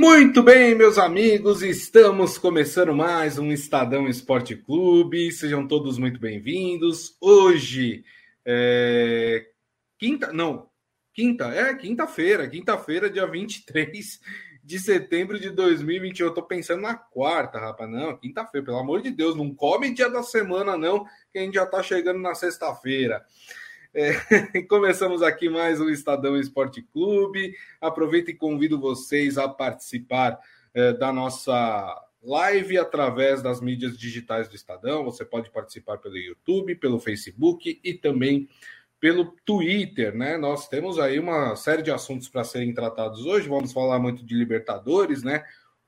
Muito bem, meus amigos, estamos começando mais um Estadão Esporte Clube. Sejam todos muito bem-vindos. Hoje é quinta, não, quinta, é quinta-feira, quinta-feira, dia 23 de setembro de 2021. Eu tô pensando na quarta, rapaz. Não, quinta-feira, pelo amor de Deus, não come dia da semana, não, que a gente já tá chegando na sexta-feira. É, começamos aqui mais um Estadão Esporte Clube. Aproveito e convido vocês a participar é, da nossa live através das mídias digitais do Estadão. Você pode participar pelo YouTube, pelo Facebook e também pelo Twitter, né? Nós temos aí uma série de assuntos para serem tratados hoje. Vamos falar muito de Libertadores, né?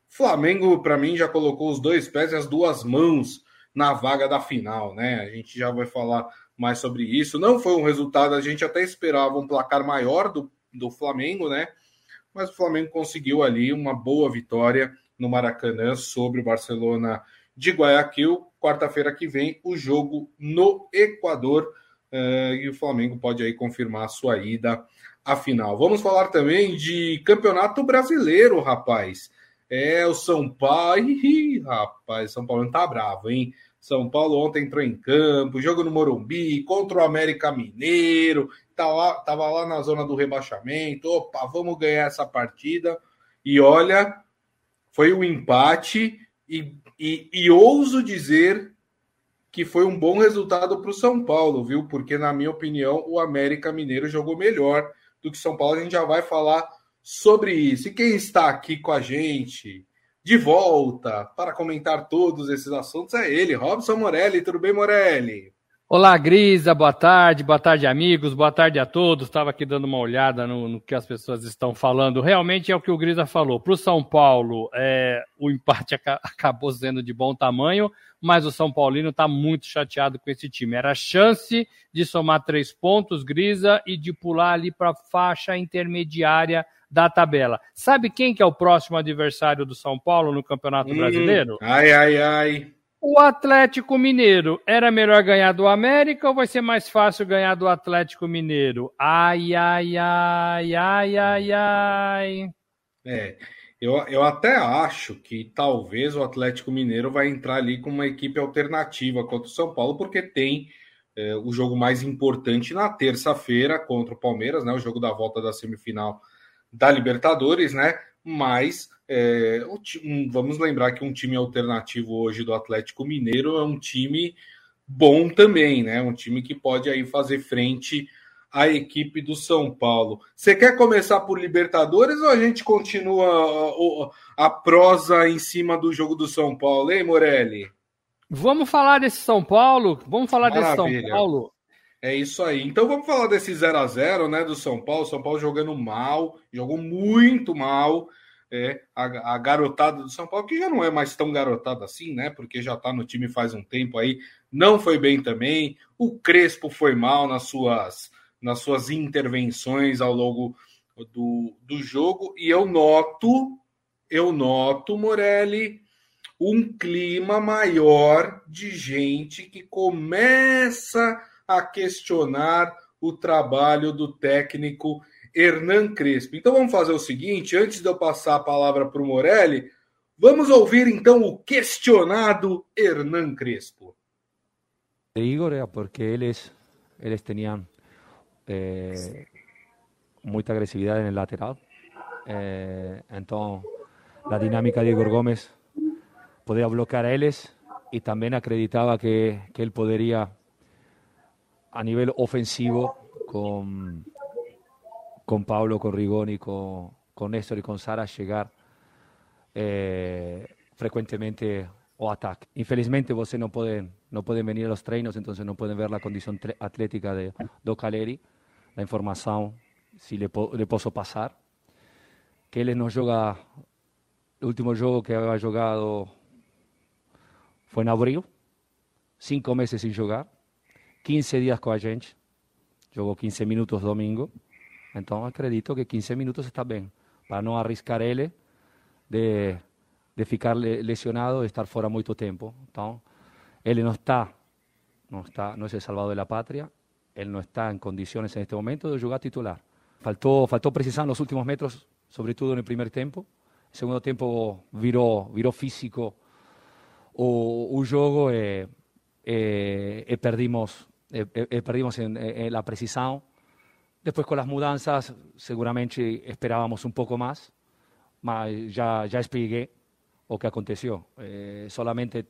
Flamengo, para mim, já colocou os dois pés e as duas mãos na vaga da final, né? A gente já vai falar mais sobre isso. Não foi um resultado, a gente até esperava um placar maior do, do Flamengo, né? Mas o Flamengo conseguiu ali uma boa vitória no Maracanã sobre o Barcelona de Guayaquil. Quarta-feira que vem, o jogo no Equador. Uh, e o Flamengo pode aí confirmar a sua ida à final. Vamos falar também de Campeonato Brasileiro, rapaz. É o São Paulo. Ih, rapaz, São Paulo não tá bravo, hein? São Paulo ontem entrou em campo, jogo no Morumbi, contra o América Mineiro, tá lá, tava lá na zona do rebaixamento. Opa, vamos ganhar essa partida. E olha, foi um empate, e, e, e ouso dizer que foi um bom resultado para o São Paulo, viu? Porque, na minha opinião, o América Mineiro jogou melhor do que São Paulo. A gente já vai falar sobre isso. E quem está aqui com a gente? De volta para comentar todos esses assuntos é ele, Robson Morelli. Tudo bem, Morelli? Olá, Grisa, boa tarde, boa tarde, amigos, boa tarde a todos. Estava aqui dando uma olhada no, no, que as pessoas estão falando. Realmente é o que o Grisa falou. Para o São Paulo, é, o empate acabou sendo de bom tamanho, mas o São Paulino está muito chateado com esse time. Era chance de somar três pontos, Grisa, e de pular ali para a faixa intermediária da tabela. Sabe quem que é o próximo adversário do São Paulo no Campeonato hum, Brasileiro? Ai, ai, ai. O Atlético Mineiro. Era melhor ganhar do América ou vai ser mais fácil ganhar do Atlético Mineiro? Ai, ai, ai, ai, ai, ai. É, eu, eu até acho que talvez o Atlético Mineiro vai entrar ali com uma equipe alternativa contra o São Paulo, porque tem é, o jogo mais importante na terça-feira contra o Palmeiras, né? O jogo da volta da semifinal da Libertadores, né? Mas é, um, vamos lembrar que um time alternativo hoje do Atlético Mineiro é um time bom também, né? Um time que pode aí fazer frente à equipe do São Paulo. Você quer começar por Libertadores ou a gente continua a, a, a prosa em cima do jogo do São Paulo, hein, Morelli? Vamos falar desse São Paulo? Vamos falar Maravilha. desse São Paulo. É isso aí. Então vamos falar desse 0 a 0 né, do São Paulo. São Paulo jogando mal, jogou muito mal. É, a, a, garotada do São Paulo, que já não é mais tão garotada assim, né? Porque já tá no time faz um tempo aí, não foi bem também. O Crespo foi mal nas suas, nas suas intervenções ao longo do, do jogo. E eu noto, eu noto, Morelli, um clima maior de gente que começa a questionar o trabalho do técnico Hernan Crespo. Então vamos fazer o seguinte: antes de eu passar a palavra para o Morelli, vamos ouvir então o questionado Hernan Crespo. Igor é porque eles, eles tinham eh, muita agressividade no lateral. Eh, então, a dinâmica de Igor Gomes podia bloquear a eles e também acreditava que, que ele poderia a nivel ofensivo con, con Pablo, con Rigoni, con, con Néstor y con Sara llegar eh, frecuentemente o ataque. Infelizmente você no pueden, no pueden venir a los treinos, entonces no pueden ver la condición atlética de Do Caleri, la información, si le, le puedo pasar, que él no juega, el último juego que había jugado fue en abril, cinco meses sin jugar, 15 dias com a gente, jogou 15 minutos domingo, então acredito que 15 minutos está bem, para não arriscar ele de, de ficar lesionado, de estar fora muito tempo. Então, ele não está, não está, não é o salvador da pátria, ele não está em condições neste momento de jogar titular. Faltou, faltou precisar nos últimos metros, sobretudo no primeiro tempo, segundo tempo virou, virou físico o, o jogo e, e, e perdimos, e, e perdimos em, em, a precisão. Depois, com as mudanças, seguramente esperávamos um pouco mais, mas já, já expliquei o que aconteceu. Eh, solamente,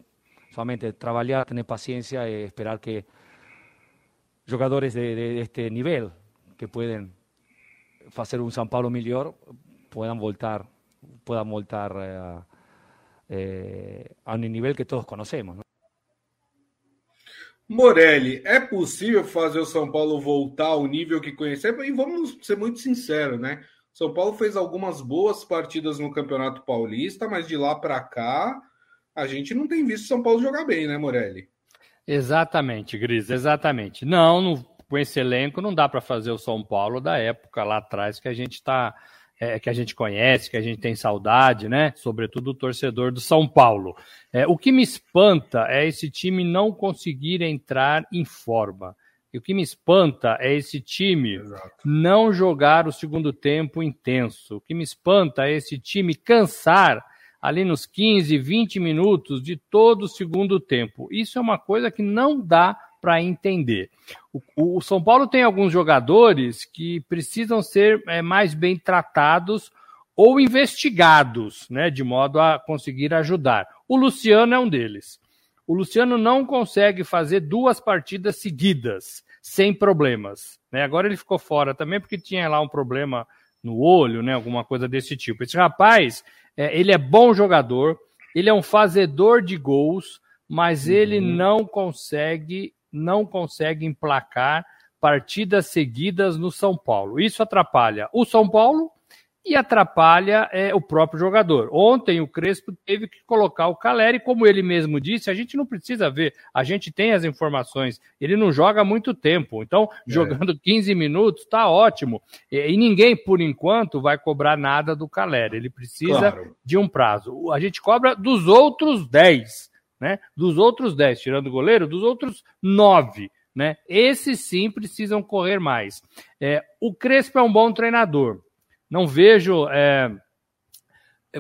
solamente trabalhar, ter paciência e esperar que jogadores de, de, este nível, que podem fazer um São Paulo melhor, puedan voltar, puedan voltar eh, eh, a un nivel que todos conhecemos. ¿no? Morelli, é possível fazer o São Paulo voltar ao nível que conhecemos? E vamos ser muito sinceros, né? São Paulo fez algumas boas partidas no Campeonato Paulista, mas de lá para cá a gente não tem visto São Paulo jogar bem, né, Morelli? Exatamente, Gris, exatamente. Não, não com esse elenco não dá para fazer o São Paulo da época lá atrás que a gente está é, que a gente conhece, que a gente tem saudade, né? Sobretudo o torcedor do São Paulo. É, o que me espanta é esse time não conseguir entrar em forma. E o que me espanta é esse time Exato. não jogar o segundo tempo intenso. O que me espanta é esse time cansar ali nos 15, 20 minutos de todo o segundo tempo. Isso é uma coisa que não dá para entender. O, o, São Paulo tem alguns jogadores que precisam ser é, mais bem tratados ou investigados, né, de modo a conseguir ajudar. O Luciano é um deles. O Luciano não consegue fazer duas partidas seguidas sem problemas. Né? Agora ele ficou fora também porque tinha lá um problema no olho, né, alguma coisa desse tipo. Esse rapaz, é, ele é bom jogador, ele é um fazedor de gols, mas uhum. ele não consegue não consegue emplacar partidas seguidas no São Paulo. Isso atrapalha o São Paulo e atrapalha é, o próprio jogador. Ontem o Crespo teve que colocar o Caleri, como ele mesmo disse, a gente não precisa ver, a gente tem as informações, ele não joga há muito tempo, então é. jogando 15 minutos tá ótimo. E, e, ninguém, por enquanto, vai cobrar nada do Caleri, ele precisa claro. de um prazo. A gente cobra dos outros 10 né? Dos outros 10, tirando o goleiro, dos outros 9, né? Esses sim precisam correr mais. É, o Crespo é um bom treinador. Não vejo. É,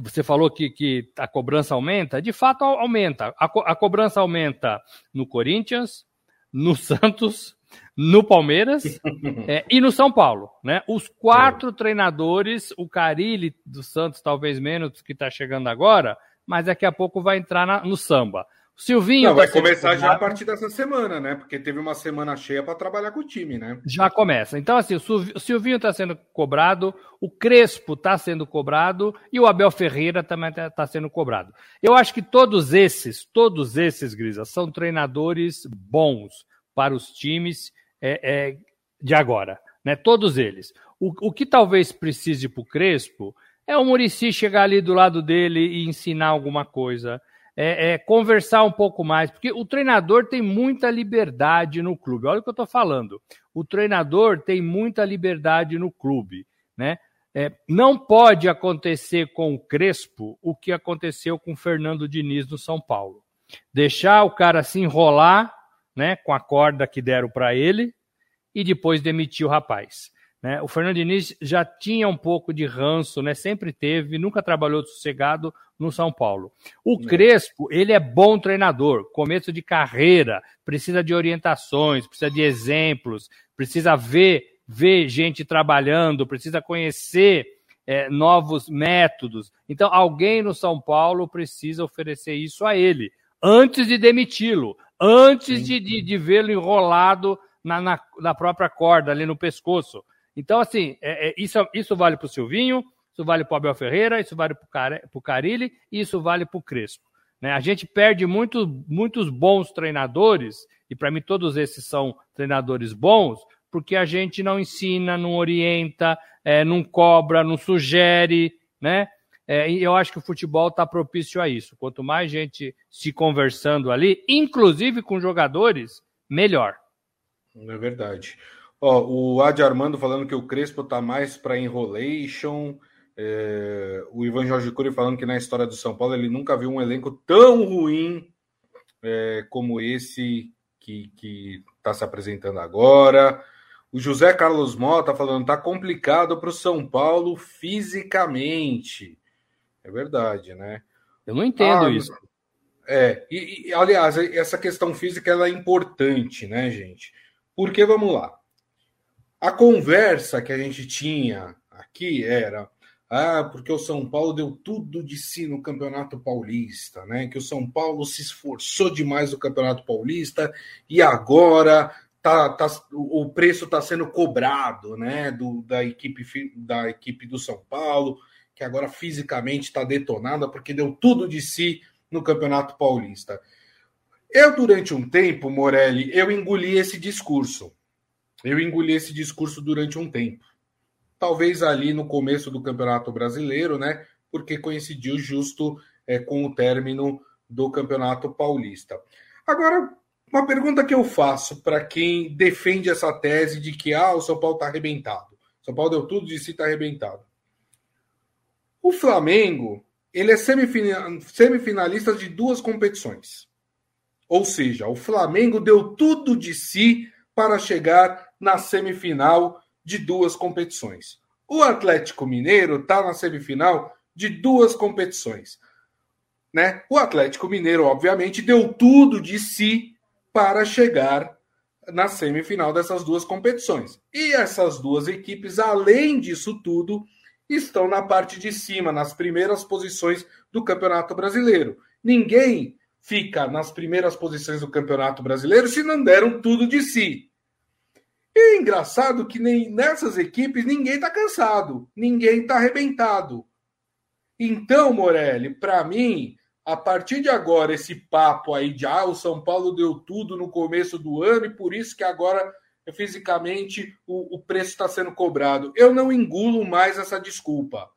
você falou que, que a cobrança aumenta, de fato aumenta. A, co a cobrança aumenta no Corinthians, no Santos, no Palmeiras é, e no São Paulo. Né? Os quatro é. treinadores, o Carilli do Santos, talvez menos, que está chegando agora, mas daqui a pouco vai entrar na, no samba. Silvinho. Não, vai começar já a partir dessa semana, né? Porque teve uma semana cheia para trabalhar com o time, né? Já começa. Então, assim, o Silvinho está sendo cobrado, o Crespo está sendo cobrado e o Abel Ferreira também está tá sendo cobrado. Eu acho que todos esses, todos esses, Grisa, são treinadores bons para os times é, é, de agora, né? Todos eles. O, o que talvez precise para o Crespo é o Murici chegar ali do lado dele e ensinar alguma coisa. É, é, conversar um pouco mais, porque o treinador tem muita liberdade no clube. Olha o que eu estou falando. O treinador tem muita liberdade no clube, né? É, não pode acontecer com o Crespo o que aconteceu com o Fernando Diniz no São Paulo. Deixar o cara se enrolar, né, com a corda que deram para ele e depois demitir o rapaz. Né? O Fernando Diniz já tinha um pouco de ranço, né? sempre teve, nunca trabalhou sossegado no São Paulo. O é. Crespo, ele é bom treinador, começo de carreira, precisa de orientações, precisa de exemplos, precisa ver, ver gente trabalhando, precisa conhecer é, novos métodos. Então, alguém no São Paulo precisa oferecer isso a ele, antes de demiti-lo, antes de, de, de vê-lo enrolado na, na, na própria corda, ali no pescoço. Então, assim, é, é, isso, isso vale para o Silvinho, isso vale para o Abel Ferreira, isso vale para o Carilli e isso vale para o Crespo. Né? A gente perde muito, muitos bons treinadores, e para mim todos esses são treinadores bons, porque a gente não ensina, não orienta, é, não cobra, não sugere, né? É, e eu acho que o futebol está propício a isso. Quanto mais gente se conversando ali, inclusive com jogadores, melhor. É verdade. Ó, o Adi Armando falando que o Crespo tá mais para enrolation. É, o Ivan Jorge Cury falando que na história do São Paulo ele nunca viu um elenco tão ruim é, como esse que está se apresentando agora. O José Carlos Mota falando tá complicado para o São Paulo fisicamente. É verdade, né? Eu não entendo ah, isso. É, e, e, aliás, essa questão física ela é importante, né, gente? Porque vamos lá. A conversa que a gente tinha aqui era ah, porque o São Paulo deu tudo de si no Campeonato Paulista, né? Que o São Paulo se esforçou demais no Campeonato Paulista e agora tá, tá o preço está sendo cobrado, né? Do, da equipe da equipe do São Paulo, que agora fisicamente está detonada porque deu tudo de si no Campeonato Paulista. Eu durante um tempo, Morelli, eu engoli esse discurso. Eu engoli esse discurso durante um tempo talvez ali no começo do Campeonato Brasileiro, né? Porque coincidiu justo é, com o término do Campeonato Paulista. Agora, uma pergunta que eu faço para quem defende essa tese de que ah, o São Paulo está arrebentado. São Paulo deu tudo de si, está arrebentado. O Flamengo, ele é semifinalista de duas competições. Ou seja, o Flamengo deu tudo de si para chegar na semifinal de duas competições. O Atlético Mineiro está na semifinal de duas competições. Né? O Atlético Mineiro, obviamente, deu tudo de si para chegar na semifinal dessas duas competições. E essas duas equipes, além disso tudo, estão na parte de cima, nas primeiras posições do Campeonato Brasileiro. Ninguém fica nas primeiras posições do Campeonato Brasileiro se não deram tudo de si. E é engraçado que nem nessas equipes ninguém está cansado, ninguém está arrebentado. Então, Morelli, para mim, a partir de agora, esse papo aí de ah, o São Paulo deu tudo no começo do ano e por isso que agora fisicamente o, o preço está sendo cobrado. Eu não engulo mais essa desculpa.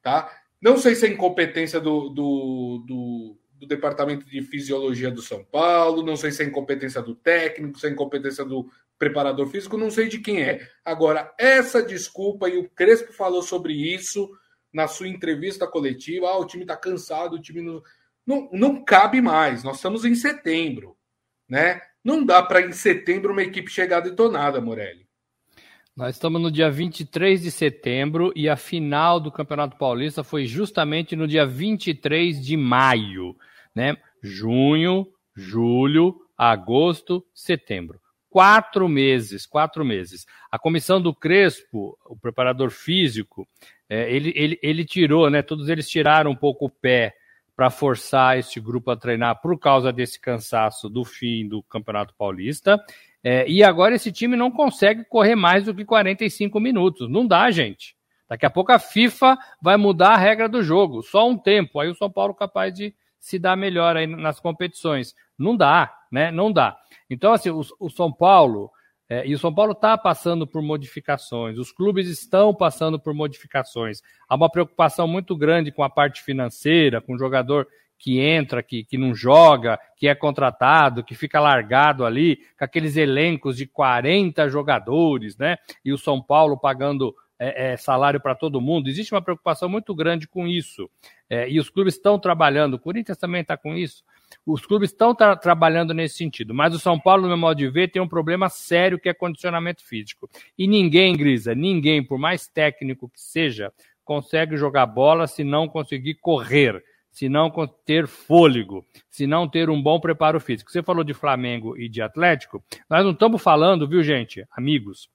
Tá? Não sei se é incompetência do, do, do, do Departamento de Fisiologia do São Paulo, não sei se é incompetência do técnico, se é incompetência do preparador físico, não sei de quem é. Agora, essa desculpa, e o Crespo falou sobre isso na sua entrevista coletiva: ah, o time está cansado, o time não, não, não cabe mais. Nós estamos em setembro, né? Não dá para em setembro uma equipe chegar detonada, Morelli. Nós estamos no dia 23 de setembro e a final do Campeonato Paulista foi justamente no dia 23 de maio, né? Junho, julho, agosto, setembro quatro meses, quatro meses. A comissão do Crespo, o preparador físico, é, ele, ele, ele tirou, né? Todos eles tiraram um pouco o pé para forçar este grupo a treinar por causa desse cansaço do fim do Campeonato Paulista. É, e agora esse time não consegue correr mais do que 45 minutos. Não dá, gente. Daqui a pouco a FIFA vai mudar a regra do jogo. Só um tempo. Aí o São Paulo capaz de se dar melhor aí nas competições. Não dá, né? Não dá. Então, assim, o, o São Paulo, é, e o São Paulo está passando por modificações, os clubes estão passando por modificações. Há uma preocupação muito grande com a parte financeira, com o jogador que entra, que, que não joga, que é contratado, que fica largado ali, com aqueles elencos de 40 jogadores, né? E o São Paulo pagando é, é, salário para todo mundo. Existe uma preocupação muito grande com isso. É, e os clubes estão trabalhando, o Corinthians também está com isso. Os clubes estão tra trabalhando nesse sentido, mas o São Paulo, no meu modo de ver, tem um problema sério que é condicionamento físico. E ninguém, Grisa, ninguém, por mais técnico que seja, consegue jogar bola se não conseguir correr, se não ter fôlego, se não ter um bom preparo físico. Você falou de Flamengo e de Atlético, nós não estamos falando, viu, gente, amigos,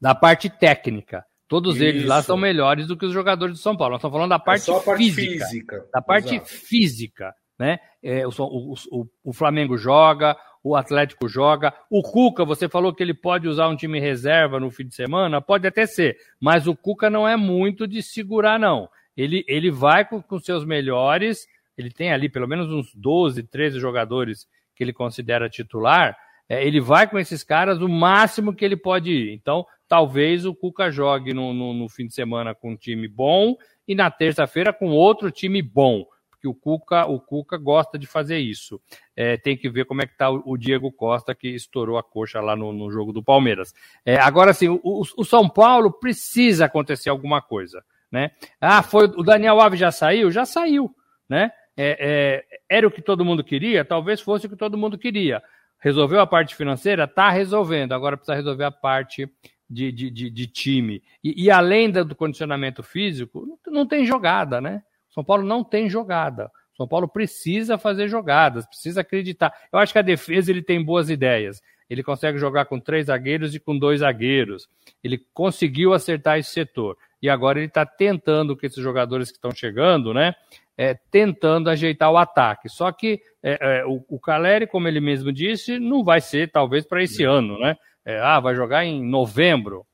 da parte técnica. Todos Isso. eles lá são melhores do que os jogadores de São Paulo. Nós estamos falando da parte, é parte física, física, Da parte Exato. física né? É, o, o, o, Flamengo joga, o Atlético joga. O Cuca, você falou que ele pode usar um time reserva no fim de semana? Pode até ser, mas o Cuca não é muito de segurar, não. Ele, ele vai com, com seus melhores, ele tem ali pelo menos uns 12, 13 jogadores que ele considera titular. É, ele vai com esses caras o máximo que ele pode ir. Então, talvez o Cuca jogue no, no, no fim de semana com um time bom e na terça-feira com outro time bom porque o Cuca, o Cuca gosta de fazer isso. É, tem que ver como é que está o, Diego Costa, que estourou a coxa lá no, no jogo do Palmeiras. É, agora, sim, o, o, São Paulo precisa acontecer alguma coisa. Né? Ah, foi o Daniel Alves já saiu? Já saiu. Né? É, é, era o que todo mundo queria? Talvez fosse o que todo mundo queria. Resolveu a parte financeira? Está resolvendo. Agora precisa resolver a parte de, de, de, de time. E, e, além do condicionamento físico, não tem jogada, né? São Paulo não tem jogada. São Paulo precisa fazer jogadas, precisa acreditar. Eu acho que a defesa ele tem boas ideias. Ele consegue jogar com três zagueiros e com dois zagueiros. Ele conseguiu acertar esse setor. E agora ele está tentando com esses jogadores que estão chegando, né? É, tentando ajeitar o ataque. Só que é, é, o, o Caleri, como ele mesmo disse, não vai ser talvez para esse ano, né? É, ah, vai jogar em novembro.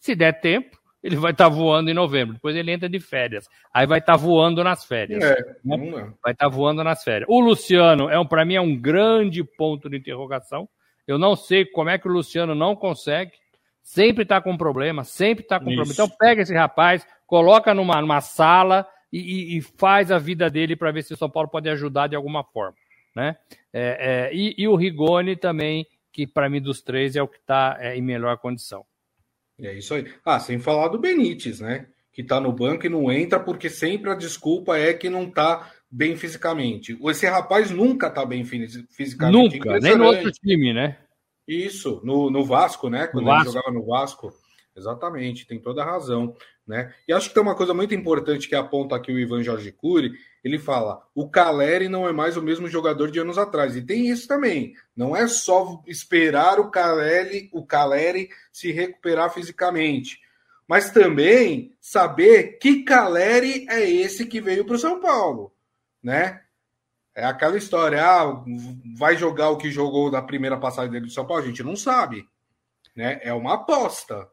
Se der tempo, ele vai estar tá voando em novembro. Depois ele entra de férias. Aí vai estar tá voando nas férias. É, né? Vai estar tá voando nas férias. O Luciano, é um, para mim, é um grande ponto de interrogação. Eu não sei como é que o Luciano não consegue. Sempre está com problema, sempre está com Isso. problema. Então pega esse rapaz, coloca numa, numa sala e, e, e faz a vida dele para ver se o São Paulo pode ajudar de alguma forma. Né? É, é, e, e, o Rigoni também, que para mim dos três é o que está é, em melhor condição. É isso aí. Ah, sem falar do Benítez, né? Que tá no banco e não entra porque sempre a desculpa é que não tá bem fisicamente. Esse rapaz nunca tá bem fisicamente. Nunca, nem no outro time, né? Isso, no, no Vasco, né? Quando ele jogava no Vasco. Exatamente, tem toda a razão. Né? E acho que tem uma coisa muito importante que aponta aqui o Ivan Jorge Cury. Ele fala: o Caleri não é mais o mesmo jogador de anos atrás. E tem isso também. Não é só esperar o Caleri, o Caleri se recuperar fisicamente, mas também saber que Caleri é esse que veio para o São Paulo, né? É aquela história, ah, vai jogar o que jogou na primeira passagem dele do São Paulo, a gente não sabe, né? É uma aposta.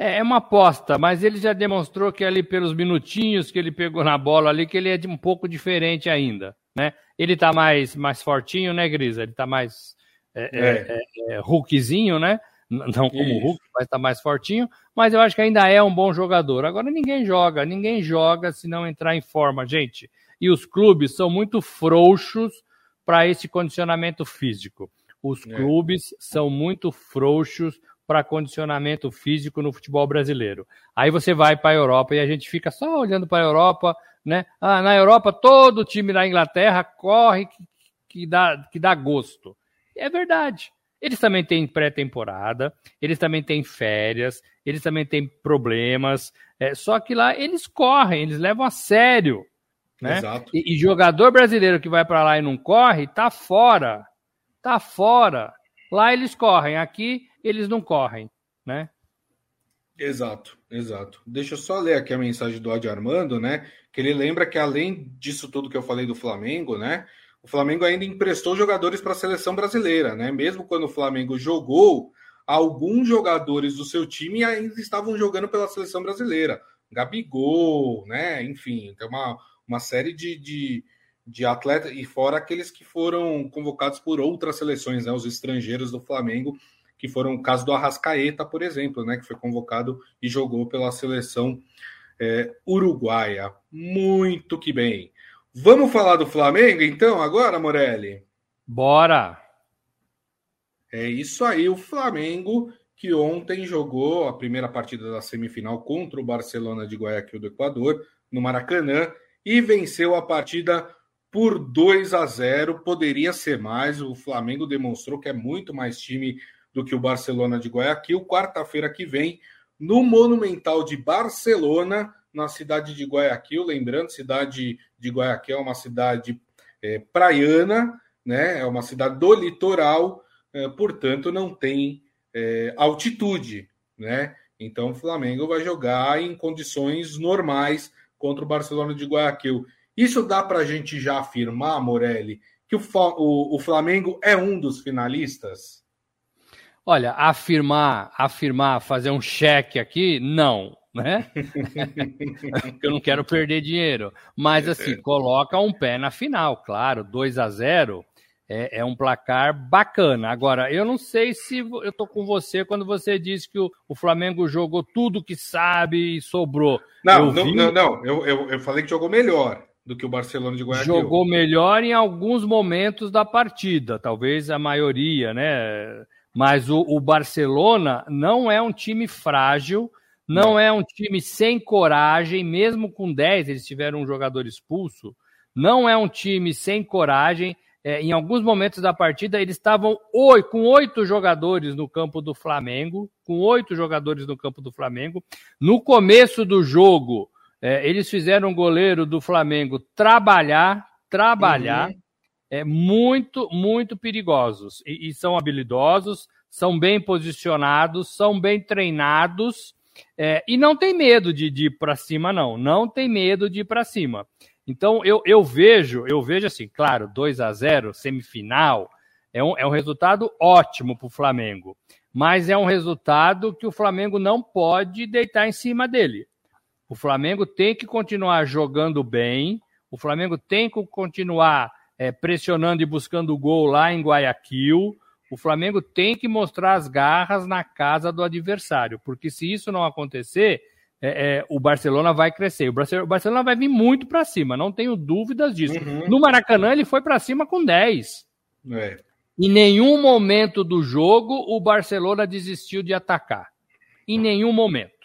É, é uma aposta, mas ele já demonstrou que ali pelos minutinhos que ele pegou na bola ali, que ele é um pouco diferente ainda, né? Ele tá mais, mais fortinho, né, Grisa? Ele tá mais é, é. é, é, é Hulkzinho, né? Não como Isso. Hulk, mas tá mais fortinho. Mas eu acho que ainda é um bom jogador. Agora ninguém joga, ninguém joga se não entrar em forma, gente. E os clubes são muito frouxos para esse condicionamento físico. Os clubes são muito frouxos para condicionamento físico no futebol brasileiro. Aí você vai para a Europa e a gente fica só olhando para a Europa, né? Ah, na Europa todo time da Inglaterra corre que, que, dá, que dá gosto. é verdade. Eles também têm pré-temporada, eles também têm férias, eles também têm problemas. É, só que lá eles correm, eles levam a sério. Né? Exato. E, e jogador brasileiro que vai para lá e não corre, tá fora. Tá fora. Lá eles correm, aqui eles não correm, né? Exato, exato. Deixa eu só ler aqui a mensagem do Adi Armando, né? Que ele lembra que além disso tudo que eu falei do Flamengo, né? O Flamengo ainda emprestou jogadores para a seleção brasileira, né? Mesmo quando o Flamengo jogou, alguns jogadores do seu time ainda estavam jogando pela seleção brasileira. Gabigol, né? Enfim, tem uma, uma série de, de, de atletas, e fora aqueles que foram convocados por outras seleções, né? Os estrangeiros do Flamengo que foram o caso do Arrascaeta, por exemplo, né, que foi convocado e jogou pela seleção é, uruguaia. Muito que bem. Vamos falar do Flamengo, então, agora, Morelli? Bora! É isso aí, o Flamengo que ontem jogou a primeira partida da semifinal contra o Barcelona de Guayaquil do Equador, no Maracanã, e venceu a partida por 2 a 0. Poderia ser mais, o Flamengo demonstrou que é muito mais time do que o Barcelona de Guayaquil, quarta-feira que vem, no Monumental de Barcelona, na cidade de Guayaquil. Lembrando, cidade de Guayaquil é uma cidade é, praiana, né? é uma cidade do litoral, é, portanto, não tem é, altitude. Né? Então, o Flamengo vai jogar em condições normais contra o Barcelona de Guayaquil. Isso dá para a gente já afirmar, Morelli, que o, o, o Flamengo é um dos finalistas? Olha, afirmar, afirmar, fazer um cheque aqui, não, né? eu não quero perder dinheiro. Mas assim, coloca um pé na final, claro, 2 a 0 é, é, um placar bacana. Agora, eu não sei se eu tô com você quando você disse que o, o Flamengo jogou tudo que sabe e sobrou. Não, não, vi... não, não, Eu, eu, eu falei que jogou melhor do que o Barcelona de Guayaquil. Jogou melhor em alguns momentos da partida, talvez a maioria, né? Mas o, o Barcelona não é um time frágil, não, é um time sem coragem, mesmo com 10, eles tiveram um jogador expulso. Não é um time sem coragem, é, em alguns momentos da partida, eles estavam com oito jogadores no campo do Flamengo, com oito jogadores no campo do Flamengo. No começo do jogo, é, eles fizeram o goleiro do Flamengo trabalhar, trabalhar, uhum. É, muito, muito perigosos. E, e, são habilidosos, são bem posicionados, são bem treinados. É, e não tem medo de, de ir para cima, não. Não tem medo de ir para cima. Então eu, eu vejo, eu vejo assim, claro, 2 a 0 semifinal, é um, é um resultado ótimo para o Flamengo. Mas é um resultado que o Flamengo não pode deitar em cima dele. O Flamengo tem que continuar jogando bem, o Flamengo tem que continuar é, pressionando e buscando o gol lá em Guayaquil. O Flamengo tem que mostrar as garras na casa do adversário, porque se isso não acontecer, é, é, o Barcelona vai crescer. O Barcelona, vai vir muito para cima, não tenho dúvidas disso. Uhum. No Maracanã, ele foi para cima com 10. É. Em nenhum momento do jogo, o Barcelona desistiu de atacar. Em nenhum momento.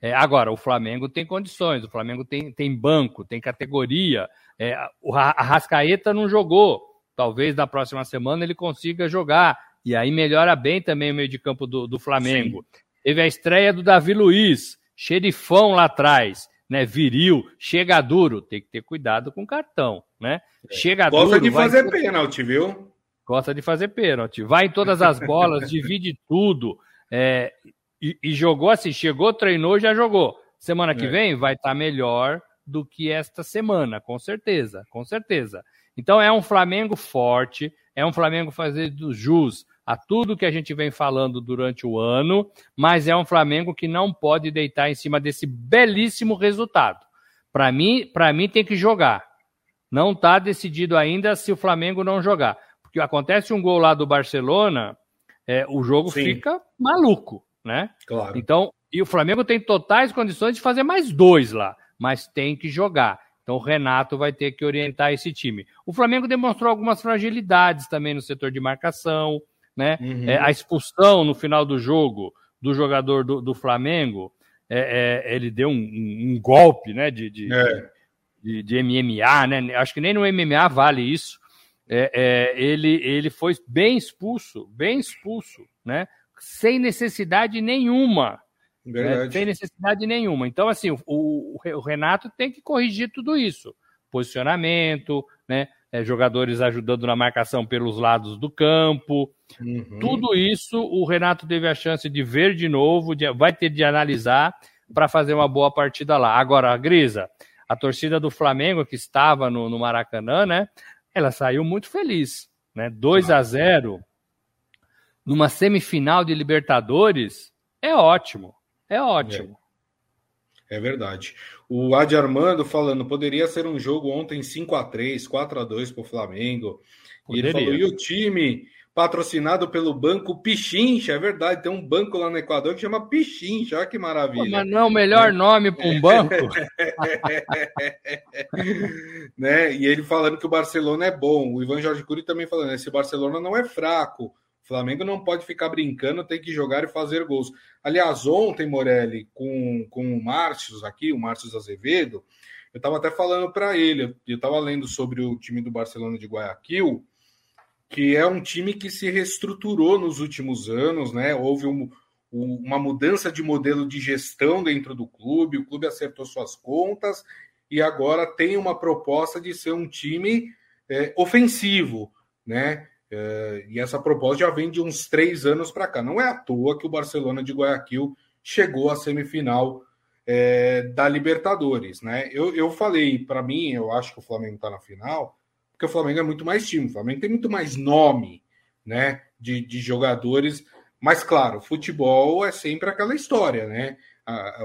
É, agora, o Flamengo tem condições, o Flamengo tem, tem banco, tem categoria. É, o Arrascaeta não jogou. Talvez na próxima semana ele consiga jogar. E aí melhora bem também o meio de campo do, do Flamengo. Sim. Teve a estreia do Davi Luiz xerifão lá atrás, né? Viril, chega duro, tem que ter cuidado com o cartão, né? É. Chega Gosta duro. Gosta de fazer vai... pênalti, viu? Gosta de fazer pênalti. Vai em todas as bolas, divide tudo. É, e, e, jogou assim, chegou, treinou, já jogou. Semana que é. vem vai estar tá melhor do que esta semana, com certeza, com certeza. Então é um Flamengo forte, é um Flamengo fazendo jus a tudo que a gente vem falando durante o ano, mas é um Flamengo que não pode deitar em cima desse belíssimo resultado. Para mim, para mim tem que jogar. Não está decidido ainda se o Flamengo não jogar, porque acontece um gol lá do Barcelona, é, o jogo Sim. fica maluco, né? Claro. Então, e o Flamengo tem totais condições de fazer mais dois lá, mas tem que jogar. Então o Renato vai ter que orientar esse time. O Flamengo demonstrou algumas fragilidades também no setor de marcação né? Uhum. É, a expulsão no final do jogo do jogador do, do Flamengo, é, é, ele deu um, um, um, golpe, né? De, de, é. de, de, MMA, né? Acho que nem no MMA vale isso. É, é, ele, ele foi bem expulso, bem expulso, né? Sem necessidade nenhuma. Né? Sem necessidade nenhuma. Então, assim, o, o, Renato tem que corrigir tudo isso. Posicionamento, né? é, jogadores ajudando na marcação pelos lados do campo. Uhum. Tudo isso o Renato teve a chance de ver de novo, de, vai ter de analisar para fazer uma boa partida lá. Agora, a Grisa, a torcida do Flamengo que estava no, no Maracanã, né? Ela saiu muito feliz, né? 2 a 0 numa semifinal de Libertadores é ótimo, é ótimo. É, é verdade. O Adi Armando falando, poderia ser um jogo ontem 5 a 3 4 a 2 para o Flamengo. E ele falou, e o time patrocinado pelo banco Pichincha, é verdade, tem um banco lá no Equador que chama Pichincha, olha que maravilha. Mas não é o melhor nome para um banco? né? E ele falando que o Barcelona é bom, o Ivan Jorge Cury também falando, esse Barcelona não é fraco, o Flamengo não pode ficar brincando, tem que jogar e fazer gols. Aliás, ontem, Morelli, com, com o Márcio aqui, o Márcio Azevedo, eu estava até falando para ele, eu estava lendo sobre o time do Barcelona de Guayaquil, que é um time que se reestruturou nos últimos anos, né? Houve um, um, uma mudança de modelo de gestão dentro do clube, o clube acertou suas contas e agora tem uma proposta de ser um time é, ofensivo, né? É, e essa proposta já vem de uns três anos para cá. Não é à toa que o Barcelona de Guayaquil chegou à semifinal é, da Libertadores. Né? Eu, eu falei, para mim, eu acho que o Flamengo está na final, porque o Flamengo é muito mais time, o Flamengo tem muito mais nome né, de, de jogadores. Mas, claro, futebol é sempre aquela história, né?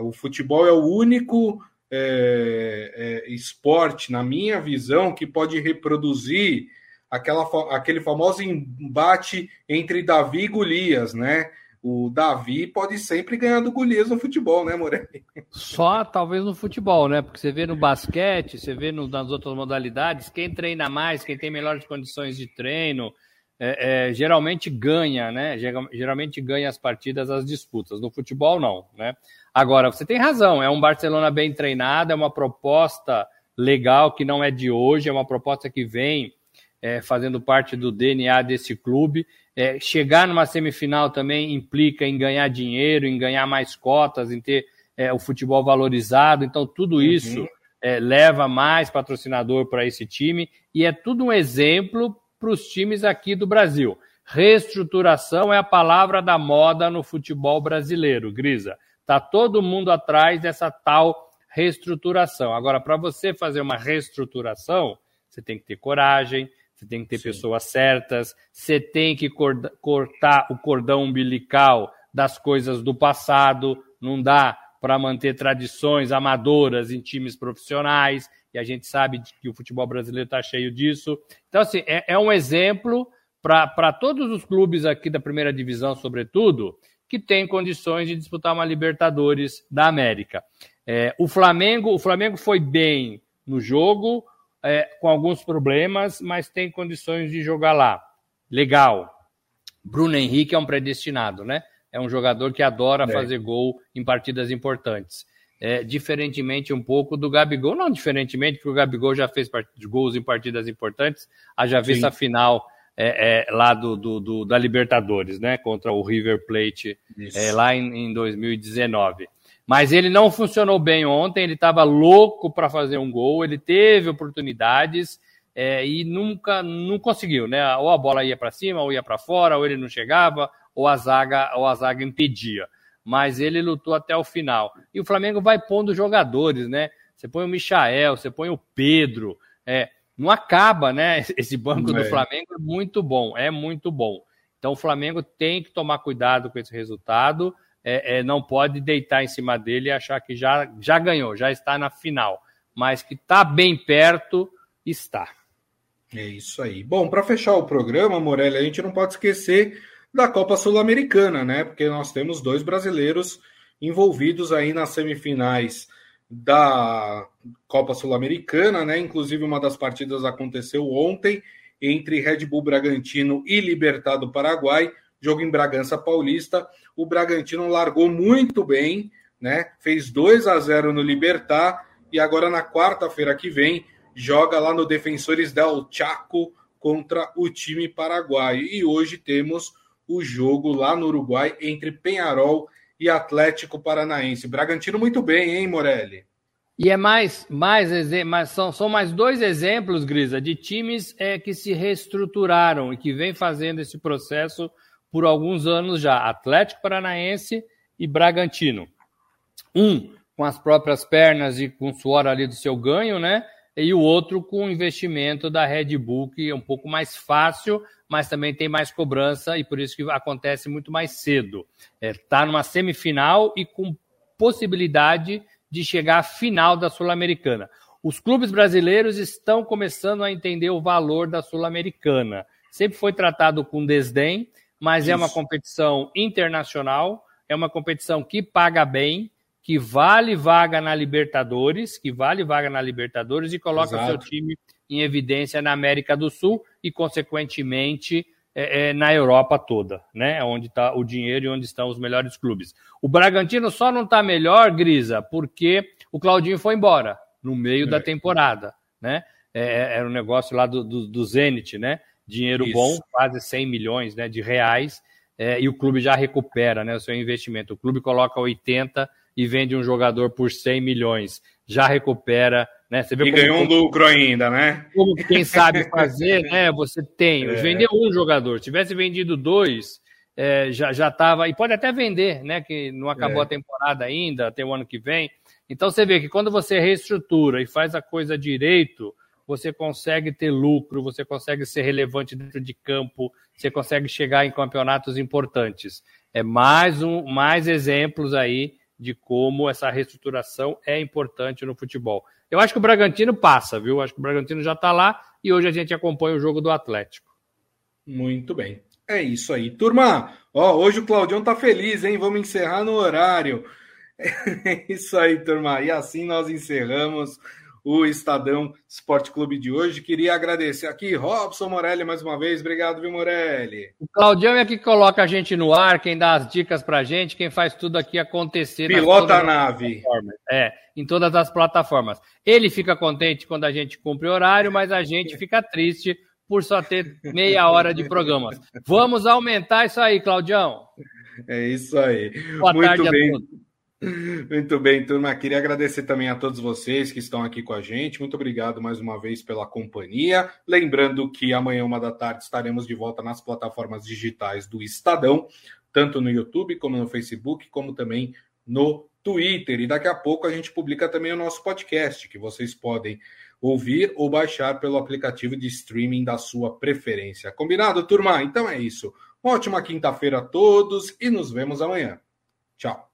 o futebol é o único é, é, esporte, na minha visão, que pode reproduzir aquela, aquele famoso embate entre Davi e Golias, né? O Davi pode sempre ganhar do Golias no futebol, né, Morelli? Só talvez no futebol, né? Porque você vê no basquete, você vê no, nas outras modalidades, quem treina mais, quem tem melhores condições de treino, é, é, geralmente ganha, né? Geralmente ganha as partidas, as disputas. No futebol, não, né? Agora, você tem razão, é um Barcelona bem treinado, é uma proposta legal que não é de hoje, é uma proposta que vem é, fazendo parte do DNA desse clube. É, chegar numa semifinal também implica em ganhar dinheiro, em ganhar mais cotas, em ter é, o futebol valorizado. Então, tudo uhum. isso é, leva mais patrocinador para esse time e é tudo um exemplo para os times aqui do Brasil. Reestruturação é a palavra da moda no futebol brasileiro, Grisa. Está todo mundo atrás dessa tal reestruturação. Agora, para você fazer uma reestruturação, você tem que ter coragem, você tem que ter Sim. pessoas certas, você tem que cortar o cordão umbilical das coisas do passado, não dá para manter tradições amadoras em times profissionais, e a gente sabe que o futebol brasileiro está cheio disso. Então, assim, é, é um exemplo para todos os clubes aqui da primeira divisão, sobretudo, que têm condições de disputar uma Libertadores da América. É, o Flamengo, o Flamengo foi bem no jogo, é, com alguns problemas, mas tem condições de jogar lá. Legal. Bruno Henrique é um predestinado, né? É um jogador que adora é. fazer gol em partidas importantes. É, diferentemente um pouco do Gabigol, não diferentemente, porque o Gabigol já fez gols em partidas importantes, haja vista a final é, é, lá do, do, do, da Libertadores, né? Contra o River Plate é, lá em, em 2019. Mas ele não funcionou bem ontem, ele estava louco para fazer um gol, ele teve oportunidades é, e nunca não conseguiu, né? Ou a bola ia para cima, ou ia para fora, ou ele não chegava, ou a zaga, ou a zaga impedia. Mas ele lutou até o final. E o Flamengo vai pondo jogadores, né? Você põe o Michael, você põe o Pedro, é, não acaba, né? Esse banco do Flamengo é muito bom, é muito bom. Então o Flamengo tem que tomar cuidado com esse resultado é, é, não pode deitar em cima dele e achar que já, já ganhou, já está na final. Mas que está bem perto, está. É isso aí. Bom, para fechar o programa, Morelli, a gente não pode esquecer da Copa Sul-Americana, né? Porque nós temos dois brasileiros envolvidos aí nas semifinais da Copa Sul-Americana, né? Inclusive, uma das partidas aconteceu ontem entre Red Bull Bragantino e Libertado Paraguai jogo em Bragança Paulista. O Bragantino largou muito bem, né? Fez 2 a 0 no Libertar e agora na quarta-feira que vem joga lá no Defensores del Chaco contra o time paraguaio. E hoje temos o jogo lá no Uruguai entre Penharol e Atlético Paranaense. Bragantino muito bem, hein, Morelli? E é mais, mais, são, são mais dois exemplos, Grisa, de times é, que se reestruturaram e que vem fazendo esse processo por alguns anos já, Atlético Paranaense e Bragantino. Um com as próprias pernas e com o suor ali do seu ganho, né? E o outro com o investimento da Red Bull, que é um pouco mais fácil, mas também tem mais cobrança e por isso que acontece muito mais cedo. Está é, tá numa semifinal e com possibilidade de chegar à final da Sul-Americana. Os clubes brasileiros estão começando a entender o valor da Sul-Americana. Sempre foi tratado com desdém, mas Isso. é uma competição internacional, é uma competição que paga bem, que vale vaga na Libertadores, que vale vaga na Libertadores e coloca Exato. seu time em evidência na América do Sul e, consequentemente, é, é, na Europa toda, né? Onde está o dinheiro e onde estão os melhores clubes. O Bragantino só não está melhor, Grisa, porque o Claudinho foi embora no meio é. da temporada, né? É, é, era um negócio lá do, do, do Zenit, né? Dinheiro Isso. bom, quase 100 milhões né, de reais, é, e o clube já recupera né, o seu investimento. O clube coloca 80 e vende um jogador por 100 milhões, já recupera. Né, você vê e ganhou um lucro ainda, né? Como quem sabe fazer, né? Você tem. É. Vendeu um jogador, se tivesse vendido dois, é, já já estava. E pode até vender, né? Que não acabou é. a temporada ainda, tem o ano que vem. Então você vê que quando você reestrutura e faz a coisa direito, você consegue ter lucro, você consegue ser relevante dentro de campo, você consegue chegar em campeonatos importantes. É mais um, mais exemplos aí de como essa reestruturação é importante no futebol. Eu acho que o Bragantino passa, viu? Acho que o Bragantino já está lá e hoje a gente acompanha o jogo do Atlético. Muito bem. É isso aí. Turma, ó, hoje o Claudião tá feliz, hein? Vamos encerrar no horário. É isso aí, turma. E assim nós encerramos o Estadão Esporte Clube de hoje. Queria agradecer aqui, Robson Morelli, mais uma vez. Obrigado, viu, Morelli? O Claudião é que coloca a gente no ar, quem dá as dicas pra gente, quem faz tudo aqui acontecer. Pilota a nave. É, em todas as plataformas. Ele fica contente quando a gente cumpre o horário, mas a gente fica triste por só ter meia hora de programas. Vamos aumentar isso aí, Claudião. É isso aí. Boa Muito tarde bem. a todos. Muito bem, turma. Queria agradecer também a todos vocês que estão aqui com a gente. Muito obrigado mais uma vez pela companhia. Lembrando que amanhã, uma da tarde, estaremos de volta nas plataformas digitais do Estadão, tanto no YouTube, como no Facebook, como também no Twitter. E daqui a pouco a gente publica também o nosso podcast, que vocês podem ouvir ou baixar pelo aplicativo de streaming da sua preferência. Combinado, turma? Então é isso. Uma ótima quinta-feira a todos e nos vemos amanhã. Tchau.